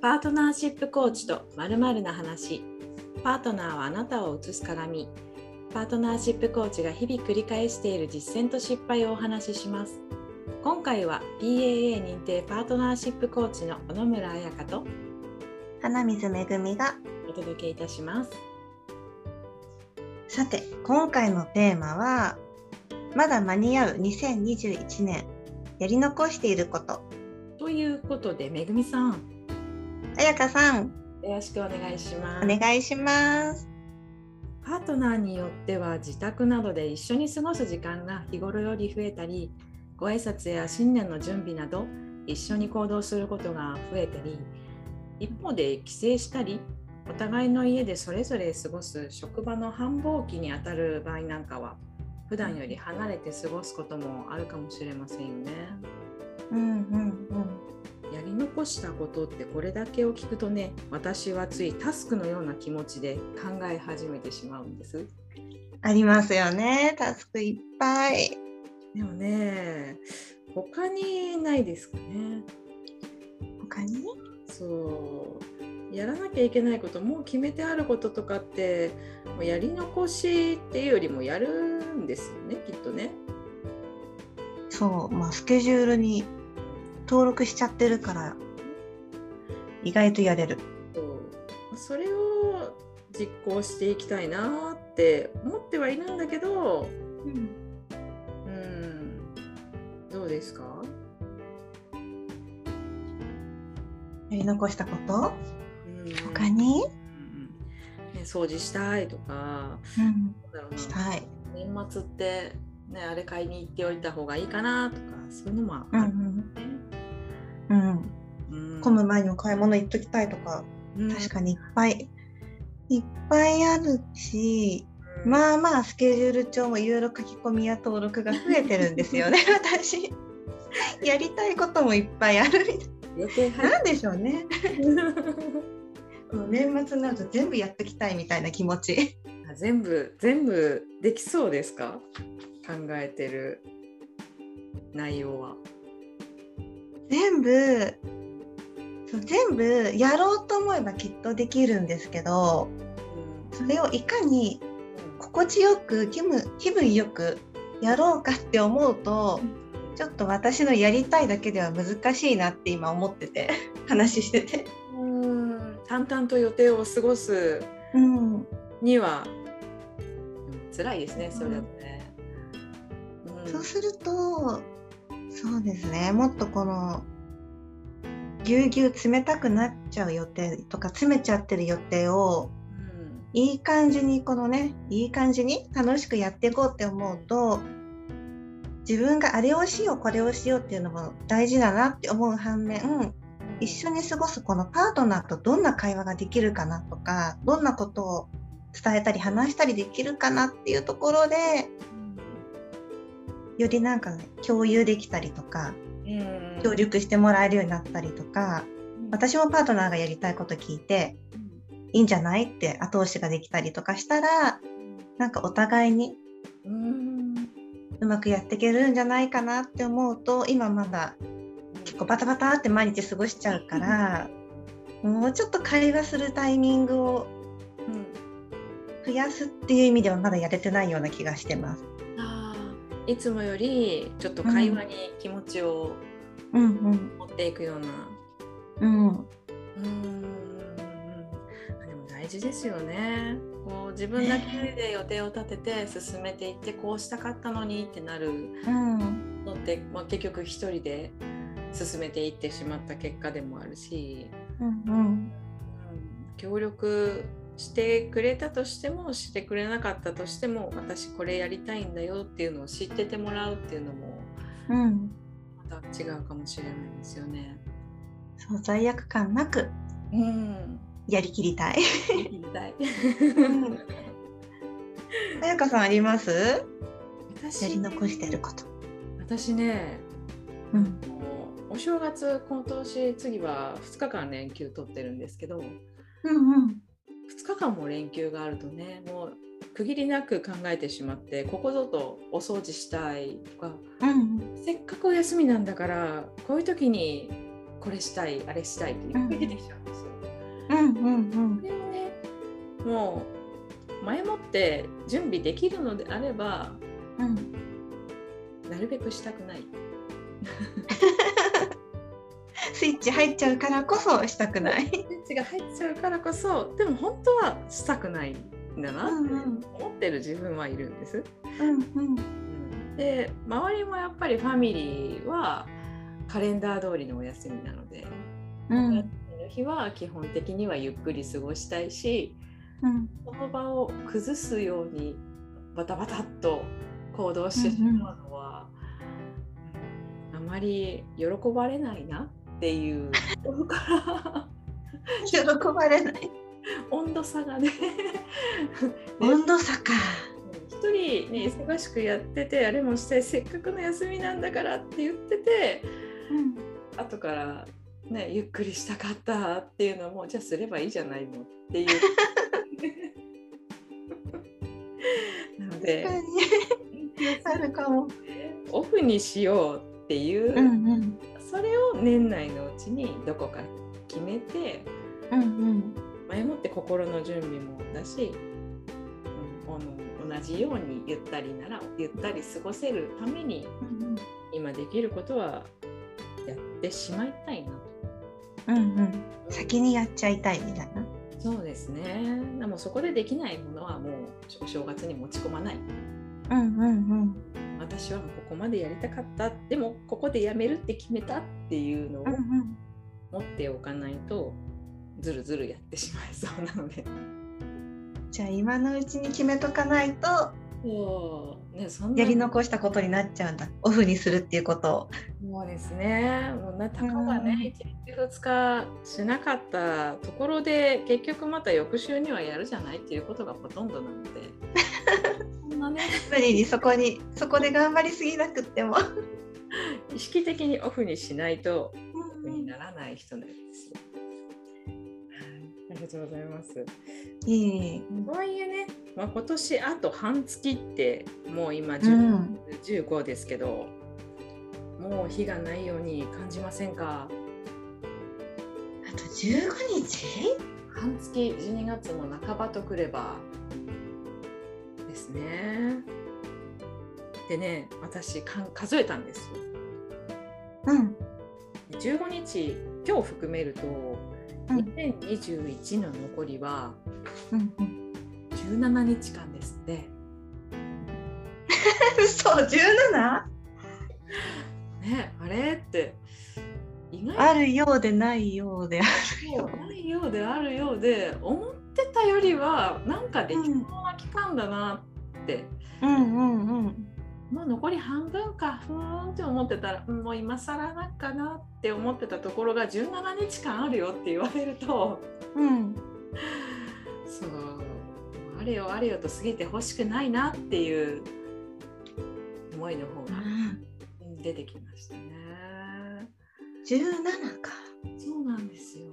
パートナーシップコーチとまるな話。パートナーはあなたを映す鏡。パートナーシップコーチが日々繰り返している実践と失敗をお話しします。今回は PAA 認定パートナーシップコーチの小野村彩香と花水めぐみがお届けいたします。さて、今回のテーマは、まだ間に合う2021年、やり残していること。ということで、めぐみさん、彩香さんよろしくお願いします。お願いします。パートナーによっては自宅などで一緒に過ごす時間が日頃より増えたりご挨拶や新年の準備など一緒に行動することが増えたり一方で帰省したりお互いの家でそれぞれ過ごす職場の繁忙期にあたる場合なんかは普段より離れて過ごすこともあるかもしれませんよね。うんうんうんやり残したことってこれだけを聞くとね私はついタスクのような気持ちで考え始めてしまうんです。ありますよねタスクいっぱい。でもね他にないですかね。他に？そうやらなきゃいけないこともう決めてあることとかってもうやり残しっていうよりもやるんですよねきっとね。そうまあスケジュールに登録しちゃってるから意外とやれる。それを実行していきたいなって思ってはいるんだけど、うん、うん、どうですか？やり残したこと、うん、他に、うんね、掃除したいとか、うん、だろうな。したい。年末って、ね、あれ買いに行っておいた方がいいかなとかそういうのもある、ね、うんうん、うん、混む前にも買い物行っときたいとか、うん、確かにいっぱいいっぱいあるし、うん、まあまあスケジュール帳もいろいろ書き込みや登録が増えてるんですよね 私。やりたいこともいっぱいあるみたい。な。なんでしょうね。年末になると全部やってきたいみたいな気持ち。全部全部できそうですか？考えてる内容は。全部そう全部やろうと思えばきっとできるんですけど、それをいかに心地よく気分気分よくやろうかって思うと、ちょっと私のやりたいだけでは難しいなって今思ってて 話してて。うん。淡々と予定を過ごすには、うん、辛いですねそれだとね、うん、そうするとそうですね。もっとこのぎゅうぎゅう冷たくなっちゃう予定とか詰めちゃってる予定を、うん、いい感じにこのねいい感じに楽しくやっていこうって思うと自分があれをしようこれをしようっていうのも大事だなって思う反面一緒に過ごすこのパートナーとどんな会話ができるかなとかどんなことを伝えたり話したりできるかなっていうところでよりなんか、ね、共有できたりとか、協力してもらえるようになったりとか、私もパートナーがやりたいこと聞いて、いいんじゃないって後押しができたりとかしたら、なんかお互いにうまくやっていけるんじゃないかなって思うと、今まだ結構バタバタって毎日過ごしちゃうから、もうちょっと会話するタイミングを増やすっていう意味ではまだやれてないような気がしてます。いつもよりちょっと会話に気持ちを持っていくような。うん、うん、でも大事ですよね。こう自分だけで予定を立てて進めていってこうしたかったのにってなる。のって、まあ、結局一人で進めていってしまった結果でもあるし、うん。うん、協力してくれたとしてもしてくれなかったとしても私これやりたいんだよっていうのを知っててもらうっていうのも、うん、また違うかもしれないですよね。そう罪悪感なく、うん、やりきりたい。やりきりたい。彩香さんあります？私やり残してること。私ね、うん、お正月今年次は2日間連休取ってるんですけど、うんうん、2日間も連休があるとねもう区切りなく考えてしまってここぞとお掃除したいとか、うん、せっかくお休みなんだからこういう時にここれしたいあれしたいっていっぱい出てきちゃうんですよ。うんうんうんこれをねもう前もって準備できるのであればうんなるべくしたくない。チ入っちゃうからこそしたくない。スイッチが入っちゃうからこそでも本当はしたくないんだなって思ってる自分はいるんです。うんうん。うん。で周りもやっぱりファミリーはカレンダー通りのお休みなので、うん。の日は基本的にはゆっくり過ごしたいしうん。その場を崩すようにバタバタっと行動してしまうのは、あまり喜ばれないなっていうところから喜ばれない。温度差がね 温度差か。一人ね忙しくやっててあれもしたいせっかくの休みなんだからって言っててうん後からねゆっくりしたかったっていうのもじゃあすればいいじゃないのっていう。なのであるかも。オフにしようっていう、うんうんそれを年内のうちにどこか決めてうんうん前もって心の準備もだし、うん、あの同じようにゆったりならゆったり過ごせるためにうん今できることはやってしまいたいなと。うんうん先にやっちゃいたいみたいな。そうですね。でもそこでできないものはもうお正月に持ち込まない。うんうんうん私はもうここまでやりたかった。でもここでやめるって決めたっていうのを持っておかないとずるずるやってしまいそうなので。じゃあ今のうちに決めとかないとそうねそんなやり残したことになっちゃうんだ。オフにするっていうことを。そうですね。もうなたかがね、1日2日しなかったところで、結局また翌週にはやるじゃないっていうことがほとんどなので。そんなね、無理にそこにそこで頑張りすぎなくっても。意識的にオフにしないとオフにならない人なんですよ。はいありがとうございます。いい。とはいえね、まあ、今年あと半月ってもう今う10ん。15ですけど、もう日がないように感じませんか？あと15日？半月12月も半ばとくればですね。でね私かん数えたんですよ。うん。15日今日含めるとうん2021の残りはうんうん。17日間ですって。嘘17？ねあれって意外あるようでないようで。とないようであるようで思ってたよりはなんかできそうな期間だなって。うんうんうん。もう残り半分かふーんって思ってたらうんもう今更なんかなって思ってたところが17日間あるよって言われるとうん。そうあれよあれよと過ぎてほしくないなっていう思いの方がうん出てきましたね。17か。そうなんですよ。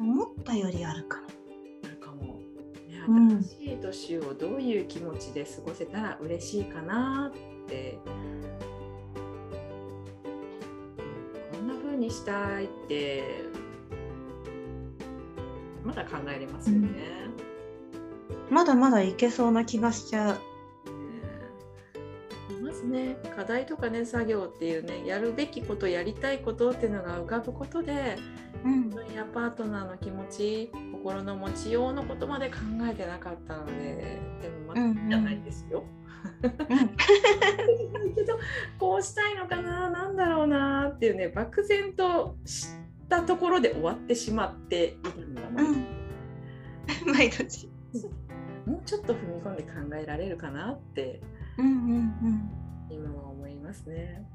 思ったよりあるかも。な新しい年をどういう気持ちで過ごせたら嬉しいかなって、う。ん。こん。な風にしたいってまだ考えれますよね。まだまだいけそうな気がしちゃう。ねまずね課題とかね作業っていうねやるべきことやりたいことっていうのが浮かぶことでうん。やパートナーの気持ち心の持ちようのことまで考えてなかったのででもまあじゃないですよ。うん けどこうしたいのかななんだろうなっていうね漠然と知ったところで終わってしまっているのがまあうん。毎年。もうちょっと踏み込んで考えられるかなってうんうん今は思いますね。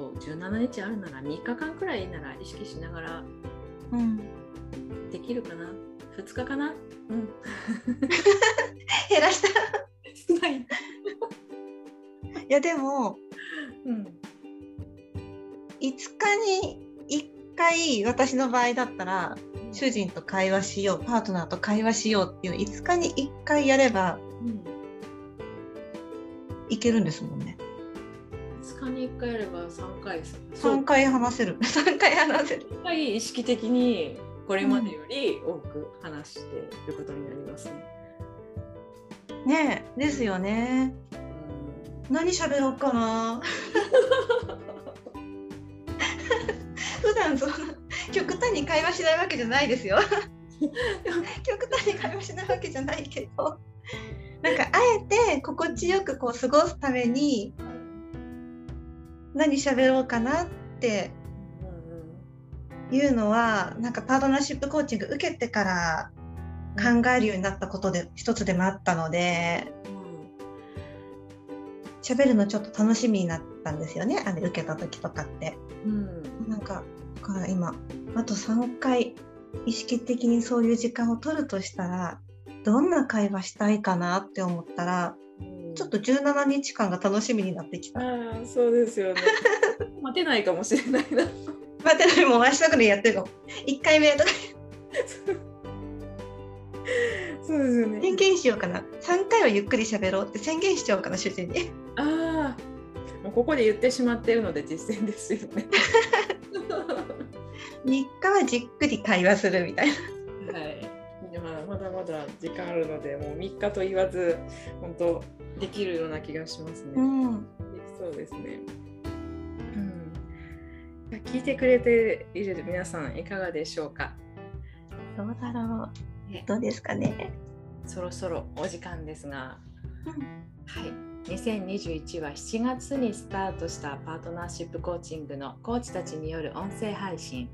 と17日あるなら3日間くらいなら意識しながらうん。うん。できるかな？2日かな？うん減らした。少ない、いやでもうん、5日に1回私の場合だったら主人と会話しようパートナーと会話しようっていう5日に1回やればうんいけるんですもんね。2日に1回やれば3回3回話せる 3回話せる3回意識的にこれまでより多く話していることになりますね。うん、ねですよね。うん、何喋ろうかな。普段そんな極端に会話しないわけじゃないですよ。極端に会話しないわけじゃないけどなんかあえて心地よくこう過ごすために何喋ろうかなっていうのはなんかパートナーシップコーチング受けてから考えるようになったことで一つでもあったので喋るのちょっと楽しみになったんですよねあれ受けた時とかって。うん、なんかから今あと3回意識的にそういう時間を取るとしたらどんな会話したいかなって思ったら、ちょっと17日間が楽しみになってきた。あそうですよね。待てないかもしれないな。待てないもう明日ぐらいやってるかも。1回目とか。そうですよね。宣言しようかな。3回はゆっくり喋ろうって宣言しちゃおうかな、主人に。ああ、もうここで言ってしまっているので実践ですよね。3日はじっくり会話するみたいな。だ時間あるので、もう3日と言わず、本当できるような気がしますね。うん、できそうですね。うん。聞いてくれている皆さん、いかがでしょうか？どうだろう。どうですかね？そろそろお時間ですが、うん、はい。2021は7月にスタートしたパートナーシップコーチングのコーチたちによる音声配信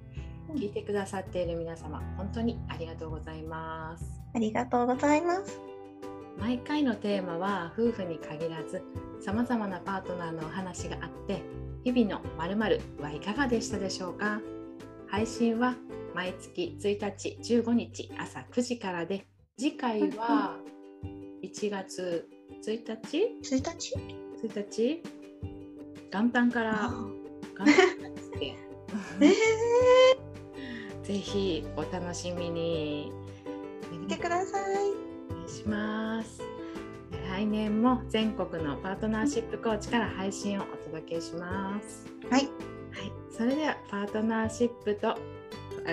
聞いてくださっている皆様本当にありがとうございます。ありがとうございます。毎回のテーマは夫婦に限らずさまざまなパートナーのお話があって日々のまるはいかがでしたでしょうか？配信は毎月1日15日朝9時からで次回は1月1日 ?1 日 ?1 日？元旦から元旦ですね。えーぜひお楽しみに見てください。お願いします。来年も全国のパートナーシップコーチから配信をお届けします。はい。はい。それではパートナーシップと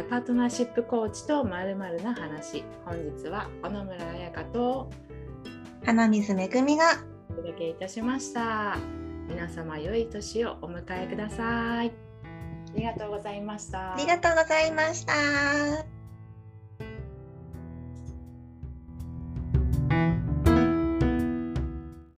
パートナーシップコーチとまるまるな話。本日は小野村彩香と花水めぐみがお届けいたしました。皆様良い年をお迎えください。ありがとうございました。ありがとうございました。